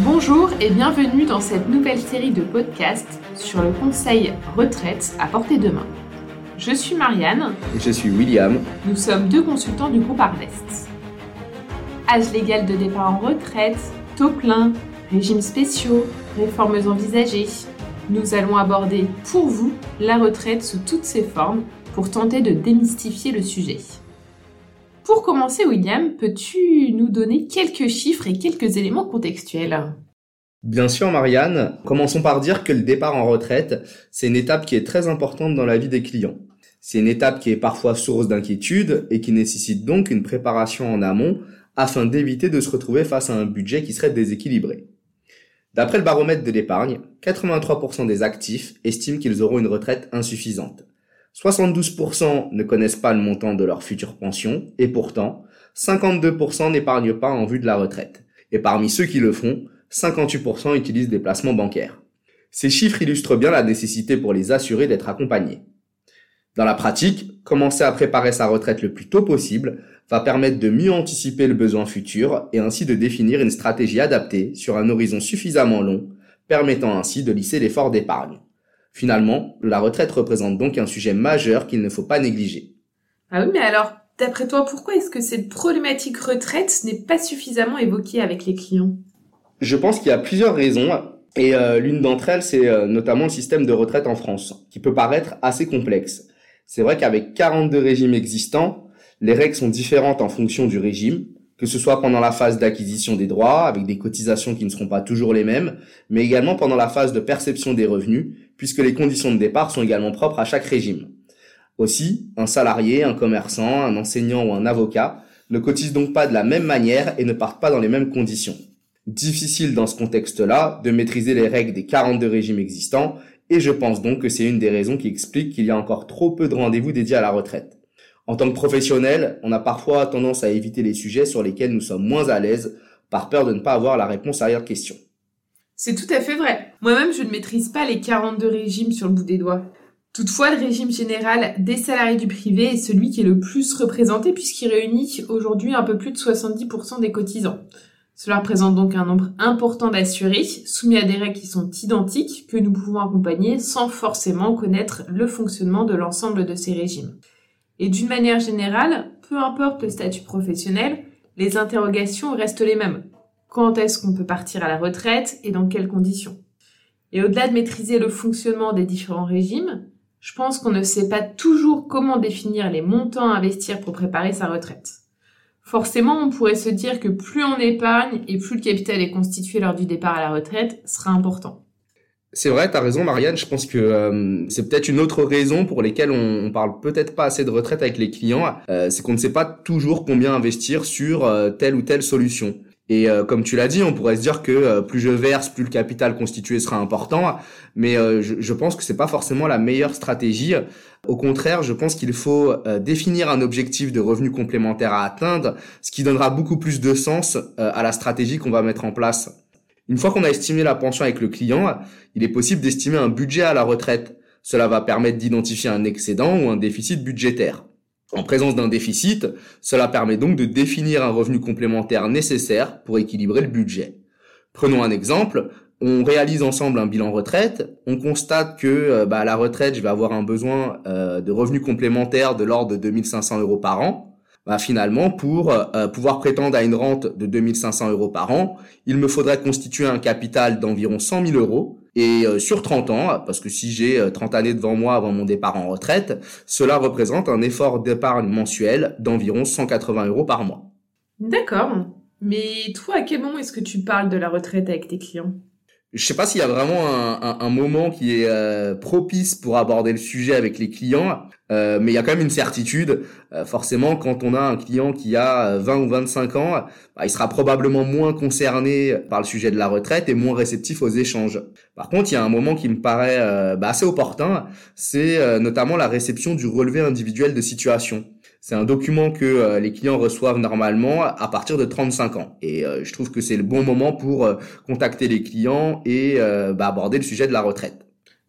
Bonjour et bienvenue dans cette nouvelle série de podcasts sur le conseil retraite à portée de main. Je suis Marianne. Et je suis William. Nous sommes deux consultants du groupe Arnest. Âge légal de départ en retraite, taux plein, régimes spéciaux, réformes envisagées. Nous allons aborder pour vous la retraite sous toutes ses formes pour tenter de démystifier le sujet. Pour commencer, William, peux-tu nous donner quelques chiffres et quelques éléments contextuels? Bien sûr, Marianne. Commençons par dire que le départ en retraite, c'est une étape qui est très importante dans la vie des clients. C'est une étape qui est parfois source d'inquiétude et qui nécessite donc une préparation en amont afin d'éviter de se retrouver face à un budget qui serait déséquilibré. D'après le baromètre de l'épargne, 83% des actifs estiment qu'ils auront une retraite insuffisante. 72% ne connaissent pas le montant de leur future pension et pourtant, 52% n'épargnent pas en vue de la retraite. Et parmi ceux qui le font, 58% utilisent des placements bancaires. Ces chiffres illustrent bien la nécessité pour les assurés d'être accompagnés. Dans la pratique, commencer à préparer sa retraite le plus tôt possible va permettre de mieux anticiper le besoin futur et ainsi de définir une stratégie adaptée sur un horizon suffisamment long, permettant ainsi de lisser l'effort d'épargne. Finalement, la retraite représente donc un sujet majeur qu'il ne faut pas négliger. Ah oui, mais alors, d'après toi, pourquoi est-ce que cette problématique retraite n'est pas suffisamment évoquée avec les clients? Je pense qu'il y a plusieurs raisons. Et euh, l'une d'entre elles, c'est euh, notamment le système de retraite en France, qui peut paraître assez complexe. C'est vrai qu'avec 42 régimes existants, les règles sont différentes en fonction du régime, que ce soit pendant la phase d'acquisition des droits, avec des cotisations qui ne seront pas toujours les mêmes, mais également pendant la phase de perception des revenus, puisque les conditions de départ sont également propres à chaque régime. Aussi, un salarié, un commerçant, un enseignant ou un avocat ne cotisent donc pas de la même manière et ne partent pas dans les mêmes conditions. Difficile dans ce contexte-là de maîtriser les règles des 42 régimes existants et je pense donc que c'est une des raisons qui explique qu'il y a encore trop peu de rendez-vous dédiés à la retraite. En tant que professionnel, on a parfois tendance à éviter les sujets sur lesquels nous sommes moins à l'aise par peur de ne pas avoir la réponse à la question. C'est tout à fait vrai. Moi-même, je ne maîtrise pas les 42 régimes sur le bout des doigts. Toutefois, le régime général des salariés du privé est celui qui est le plus représenté puisqu'il réunit aujourd'hui un peu plus de 70% des cotisants. Cela représente donc un nombre important d'assurés soumis à des règles qui sont identiques que nous pouvons accompagner sans forcément connaître le fonctionnement de l'ensemble de ces régimes. Et d'une manière générale, peu importe le statut professionnel, les interrogations restent les mêmes quand est-ce qu'on peut partir à la retraite et dans quelles conditions? Et au-delà de maîtriser le fonctionnement des différents régimes, je pense qu'on ne sait pas toujours comment définir les montants à investir pour préparer sa retraite. Forcément, on pourrait se dire que plus on épargne et plus le capital est constitué lors du départ à la retraite sera important. C'est vrai, tu as raison Marianne, je pense que euh, c'est peut-être une autre raison pour lesquelles on, on parle peut-être pas assez de retraite avec les clients, euh, c'est qu'on ne sait pas toujours combien investir sur euh, telle ou telle solution. Et euh, comme tu l'as dit, on pourrait se dire que euh, plus je verse, plus le capital constitué sera important. Mais euh, je, je, pense que c'est pas forcément la meilleure stratégie. Au contraire, je pense qu'il faut définir un objectif de revenu complémentaire à atteindre, ce qui donnera beaucoup plus de sens à la stratégie qu'on va mettre en place. Une fois qu'on a estimé la pension avec le client, il est possible d'estimer un budget à la retraite. Cela va permettre d'identifier un excédent ou un déficit budgétaire. En présence d'un déficit, cela permet donc de définir un revenu complémentaire nécessaire pour équilibrer le budget. Prenons un exemple, on réalise ensemble un bilan retraite, on constate que euh, bah, à la retraite, je vais avoir un besoin euh, de revenus complémentaires de l'ordre de 2500 euros par an. Bah, finalement, pour euh, pouvoir prétendre à une rente de 2500 euros par an, il me faudrait constituer un capital d'environ 100 000 euros, et euh, sur 30 ans, parce que si j'ai 30 euh, années devant moi avant mon départ en retraite, cela représente un effort d'épargne mensuel d'environ 180 euros par mois. D'accord. Mais toi, à quel moment est-ce que tu parles de la retraite avec tes clients? Je sais pas s'il y a vraiment un, un, moment qui est euh, propice pour aborder le sujet avec les clients, euh, mais il y a quand même une certitude. Euh, forcément, quand on a un client qui a 20 ou 25 ans, bah, il sera probablement moins concerné par le sujet de la retraite et moins réceptif aux échanges. Par contre, il y a un moment qui me paraît bah, assez opportun, c'est notamment la réception du relevé individuel de situation. C'est un document que euh, les clients reçoivent normalement à partir de 35 ans. Et euh, je trouve que c'est le bon moment pour euh, contacter les clients et bah, aborder le sujet de la retraite.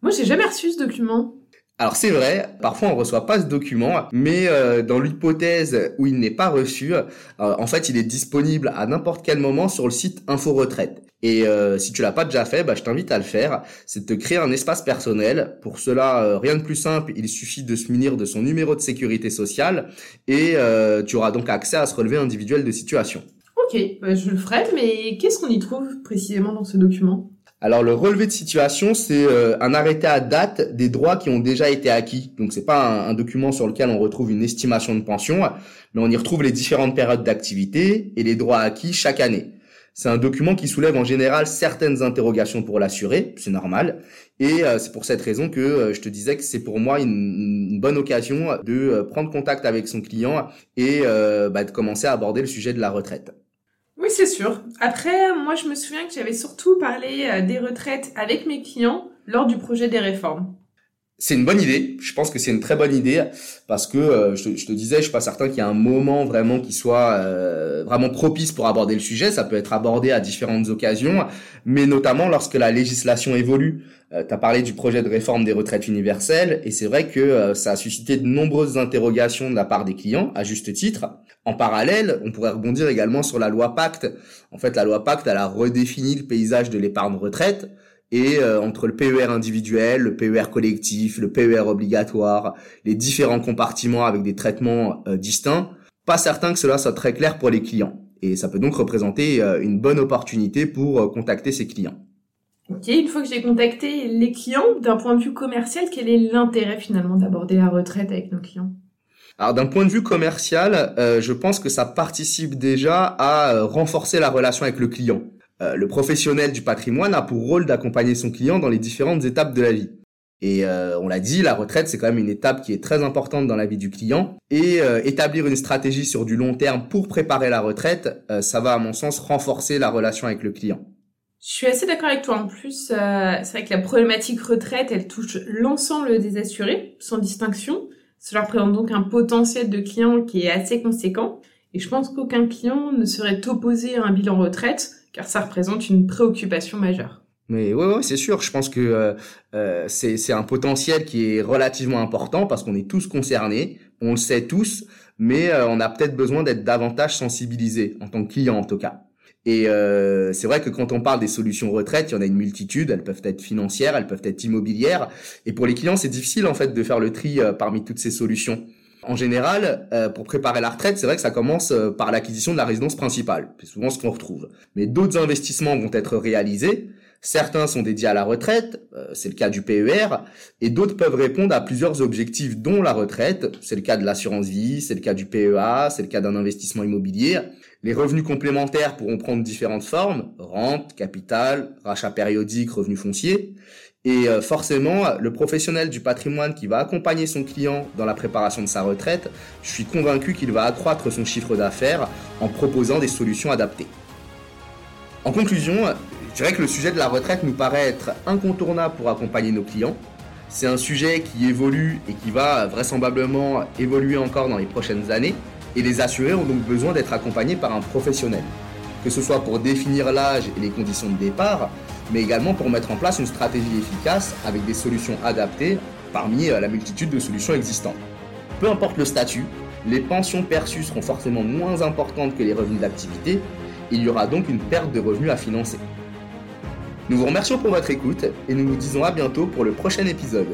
Moi, j'ai jamais reçu ce document. Alors c'est vrai, parfois on reçoit pas ce document, mais dans l'hypothèse où il n'est pas reçu, en fait il est disponible à n'importe quel moment sur le site Info Retraite. Et euh, si tu l'as pas déjà fait, bah, je t'invite à le faire. C'est de te créer un espace personnel. Pour cela, euh, rien de plus simple. Il suffit de se munir de son numéro de sécurité sociale et euh, tu auras donc accès à ce relevé individuel de situation. Ok, bah, je le ferai, mais qu'est-ce qu'on y trouve précisément dans ce document? Alors le relevé de situation, c'est un arrêté à date des droits qui ont déjà été acquis. Donc c'est pas un, un, document sur lequel on retrouve une estimation de pension, mais on y retrouve les différentes périodes d'activité et les droits acquis chaque année. C'est un document qui soulève en général certaines interrogations pour l'assuré, c'est normal. Et euh, c'est pour cette raison que euh, je te disais que c'est pour moi une, bonne occasion de euh, prendre contact avec son client et bah, de commencer à aborder le sujet de la retraite. Oui, c'est sûr. Après, moi, je me souviens que j'avais surtout parlé des retraites avec mes clients lors du projet des réformes c'est une bonne idée. Je pense que c'est une très bonne idée parce que euh, je, te, je, te, disais, je suis pas certain qu'il y ait un moment vraiment qui soit euh, vraiment propice pour aborder le sujet. Ça peut être abordé à différentes occasions, mais notamment lorsque la législation évolue. Euh, tu as parlé du projet de réforme des retraites universelles et c'est vrai que ça a suscité de nombreuses interrogations de la part des clients, à juste titre. En parallèle, on pourrait rebondir également sur la loi Pacte. En fait, la loi Pacte, elle a redéfini le paysage de l'épargne retraite et euh, entre le PER individuel, le PER collectif, le PER obligatoire, les différents compartiments avec des traitements euh, distincts, pas certain que cela soit très clair pour les clients. Et ça peut donc représenter euh, une bonne opportunité pour contacter ses clients. Ok, une fois que j'ai contacté les clients, d'un point de vue commercial, quel est l'intérêt finalement d'aborder la retraite avec nos clients? Alors d'un point de vue commercial, je pense que ça participe déjà à renforcer la relation avec le client. Euh, le professionnel du patrimoine a pour rôle d'accompagner son client dans les différentes étapes de la vie. Et euh, on l'a dit, la retraite, c'est quand même une étape qui est très importante dans la vie du client. Et euh, établir une stratégie sur du long terme pour préparer la retraite, ça va à mon sens renforcer la relation avec le client. Je suis assez d'accord avec toi. En plus, c'est vrai que la problématique retraite, elle touche l'ensemble des assurés, sans distinction. Cela représente donc un potentiel de clients qui est assez conséquent. Et je pense qu'aucun client ne serait opposé à un bilan retraite car ça représente une préoccupation majeure. Mais oui, ouais, c'est sûr. Je pense que euh, euh c'est un potentiel qui est relativement important parce qu'on est tous concernés, on le sait tous, mais euh, on a peut-être besoin d'être davantage sensibilisé en tant que client en tout cas. Et euh, c'est vrai que quand on parle des solutions retraite, il y en a une multitude. Elles peuvent être financières, elles peuvent être immobilières. Et pour les clients, c'est difficile en fait de faire le tri euh, parmi toutes ces solutions. En général, euh, pour préparer la retraite, c'est vrai que ça commence euh, par l'acquisition de la résidence principale. C'est souvent ce qu'on retrouve. Mais d'autres investissements vont être réalisés. Certains sont dédiés à la retraite, euh, c'est le cas du PER, et d'autres peuvent répondre à plusieurs objectifs, dont la retraite. C'est le cas de l'assurance vie, c'est le cas du PEA, c'est le cas d'un investissement immobilier. Les revenus complémentaires pourront prendre différentes formes, rente, capital, rachat périodique, revenus fonciers. Et euh, forcément, le professionnel du patrimoine qui va accompagner son client dans la préparation de sa retraite, je suis convaincu qu'il va accroître son chiffre d'affaires en proposant des solutions adaptées. En conclusion, je dirais que le sujet de la retraite nous paraît être incontournable pour accompagner nos clients. C'est un sujet qui évolue et qui va vraisemblablement évoluer encore dans les prochaines années. Et les assurés ont donc besoin d'être accompagnés par un professionnel. Que ce soit pour définir l'âge et les conditions de départ, mais également pour mettre en place une stratégie efficace avec des solutions adaptées parmi euh, la multitude de solutions existantes. Peu importe le statut, les pensions perçues seront forcément moins importantes que les revenus d'activité, il y aura donc une perte de revenus à financer. Nous vous remercions pour votre écoute et nous vous disons à bientôt pour le prochain épisode.